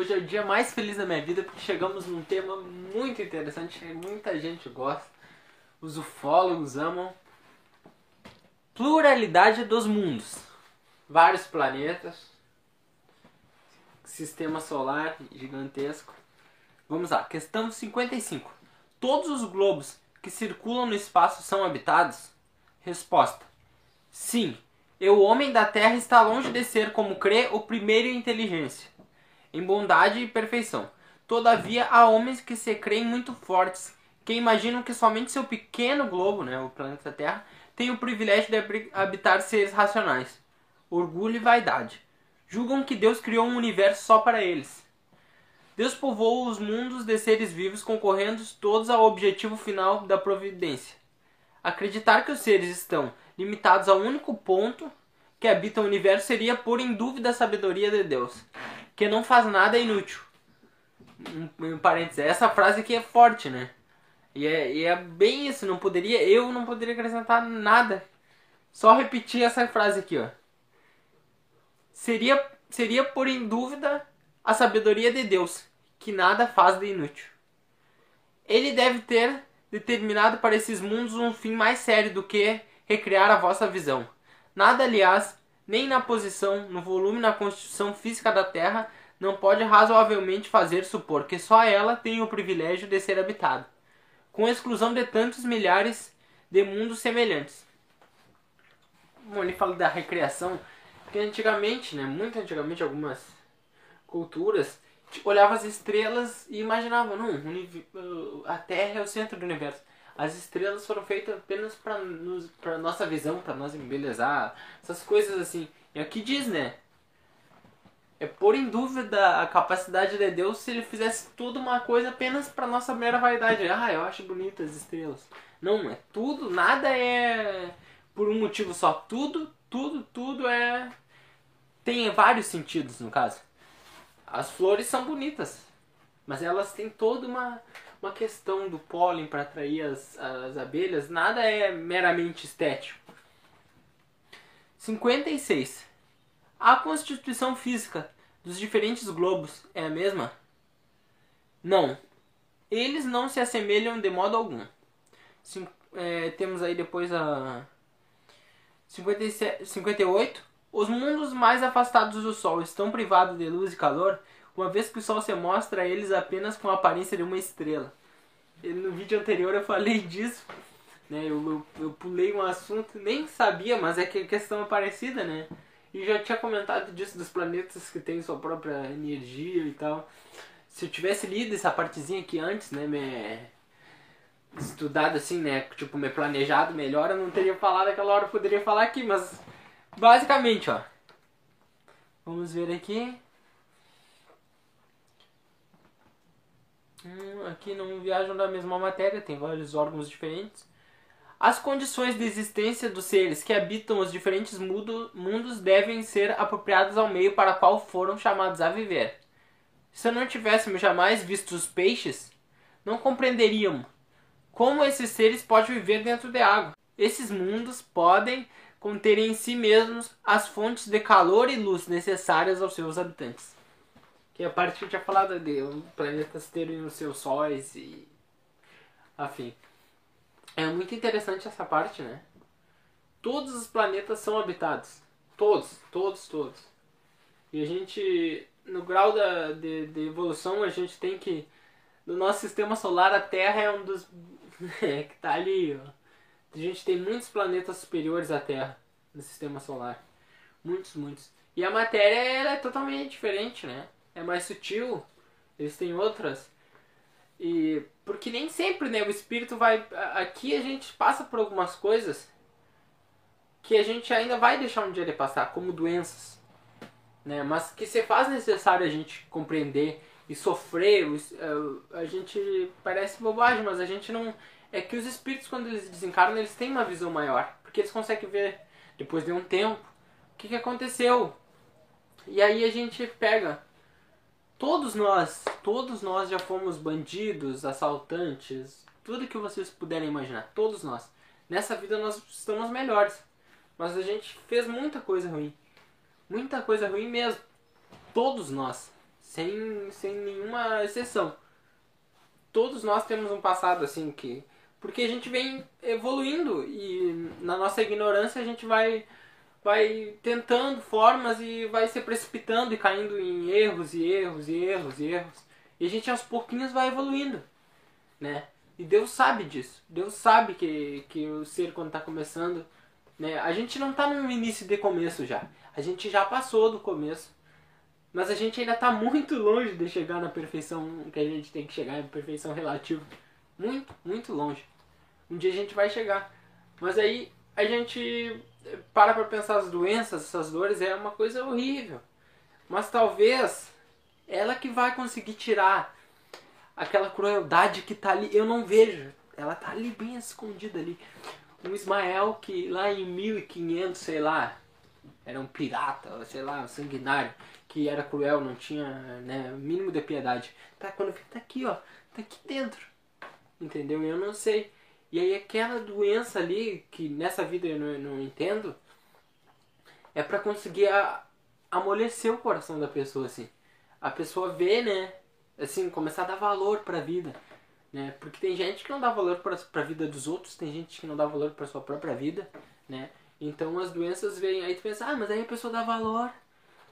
Hoje é o dia mais feliz da minha vida porque chegamos num tema muito interessante que muita gente gosta. Os ufólogos amam. Pluralidade dos mundos. Vários planetas. Sistema solar gigantesco. Vamos lá, questão 55. Todos os globos que circulam no espaço são habitados? Resposta: Sim. E o homem da terra está longe de ser, como crê, o primeiro em inteligência, em bondade e perfeição. Todavia, há homens que se creem muito fortes, que imaginam que somente seu pequeno globo, né, o planeta Terra, tem o privilégio de habitar seres racionais. Orgulho e vaidade. Julgam que Deus criou um universo só para eles. Deus povoou os mundos de seres vivos, concorrendo todos ao objetivo final da providência. Acreditar que os seres estão limitados a um único ponto que habita o universo seria pôr em dúvida a sabedoria de Deus, que não faz nada inútil. Um, um parênteses, essa frase aqui é forte, né? E é, e é bem isso, não poderia, eu não poderia acrescentar nada. Só repetir essa frase aqui, ó. Seria, seria pôr em dúvida a sabedoria de Deus, que nada faz de inútil. Ele deve ter determinado para esses mundos um fim mais sério do que recriar a vossa visão. Nada, aliás, nem na posição, no volume, na constituição física da Terra, não pode razoavelmente fazer supor que só ela tem o privilégio de ser habitada, com exclusão de tantos milhares de mundos semelhantes. Bom, ele fala da recriação, que antigamente, né, muito antigamente, algumas culturas olhavam as estrelas e imaginavam, não, a Terra é o centro do universo. As estrelas foram feitas apenas para nossa visão, para nós embelezar, essas coisas assim. E aqui diz, né? É pôr em dúvida a capacidade de Deus se ele fizesse tudo uma coisa apenas para nossa mera vaidade. Ah, eu acho bonitas as estrelas. Não, é tudo, nada é por um motivo só. Tudo, tudo, tudo é. Tem vários sentidos no caso. As flores são bonitas, mas elas têm toda uma uma questão do pólen para atrair as, as abelhas, nada é meramente estético. 56. A constituição física dos diferentes globos é a mesma? Não. Eles não se assemelham de modo algum. Cin é, temos aí depois a 57, 58. Os mundos mais afastados do Sol estão privados de luz e calor uma vez que o Sol se mostra a eles apenas com a aparência de uma estrela. E no vídeo anterior eu falei disso, né? Eu, eu, eu, pulei um assunto, nem sabia, mas é que a questão é parecida, né? E já tinha comentado disso dos planetas que têm sua própria energia e tal. Se eu tivesse lido essa partezinha aqui antes, né? Me estudado assim, né? Tipo, me planejado melhor, eu não teria falado aquela hora, eu poderia falar aqui, mas basicamente, ó. Vamos ver aqui. Hum, aqui não viajam da mesma matéria, tem vários órgãos diferentes. As condições de existência dos seres que habitam os diferentes mundo, mundos devem ser apropriadas ao meio para qual foram chamados a viver. Se não tivéssemos jamais visto os peixes, não compreenderíamos como esses seres podem viver dentro de água. Esses mundos podem conter em si mesmos as fontes de calor e luz necessárias aos seus habitantes. Que a parte que eu tinha falado de planetas terem os seus sóis e. Afim. É muito interessante essa parte, né? Todos os planetas são habitados. Todos, todos, todos. E a gente, no grau da, de, de evolução, a gente tem que. No nosso sistema solar, a Terra é um dos. é, que tá ali, ó. A gente tem muitos planetas superiores à Terra no sistema solar. Muitos, muitos. E a matéria ela é totalmente diferente, né? É mais sutil, eles têm outras. E porque nem sempre, né, o espírito vai aqui a gente passa por algumas coisas que a gente ainda vai deixar um dia de passar, como doenças, né? Mas que se faz necessário a gente compreender e sofrer, é, a gente parece bobagem, mas a gente não é que os espíritos quando eles desencarnam, eles têm uma visão maior, porque eles conseguem ver depois de um tempo o que, que aconteceu. E aí a gente pega Todos nós, todos nós já fomos bandidos, assaltantes, tudo que vocês puderem imaginar, todos nós. Nessa vida nós estamos melhores, mas a gente fez muita coisa ruim. Muita coisa ruim mesmo. Todos nós. sem, sem nenhuma exceção. Todos nós temos um passado assim que. Porque a gente vem evoluindo e na nossa ignorância a gente vai, vai tentando formas e vai se precipitando e caindo em erros e erros e erros e erros. E a gente aos pouquinhos vai evoluindo, né? E Deus sabe disso. Deus sabe que, que o ser quando está começando, né? A gente não está no início de começo já. A gente já passou do começo. Mas a gente ainda está muito longe de chegar na perfeição que a gente tem que chegar, em perfeição relativa. Muito, muito longe. Um dia a gente vai chegar. Mas aí a gente para para pensar as doenças, essas dores, é uma coisa horrível. Mas talvez ela que vai conseguir tirar aquela crueldade que tá ali. Eu não vejo. Ela tá ali bem escondida ali. Um Ismael que lá em 1500, sei lá, era um pirata, sei lá, um sanguinário que era cruel, não tinha né, mínimo de piedade. Tá, quando fica tá aqui, ó, tá aqui dentro. Entendeu? Eu não sei. E aí aquela doença ali, que nessa vida eu não, não entendo, é para conseguir a, amolecer o coração da pessoa, assim. A pessoa vê, né, assim, começar a dar valor pra vida. Né? Porque tem gente que não dá valor para a vida dos outros, tem gente que não dá valor para sua própria vida, né? Então as doenças vêm, aí tu pensa, ah, mas aí a pessoa dá valor,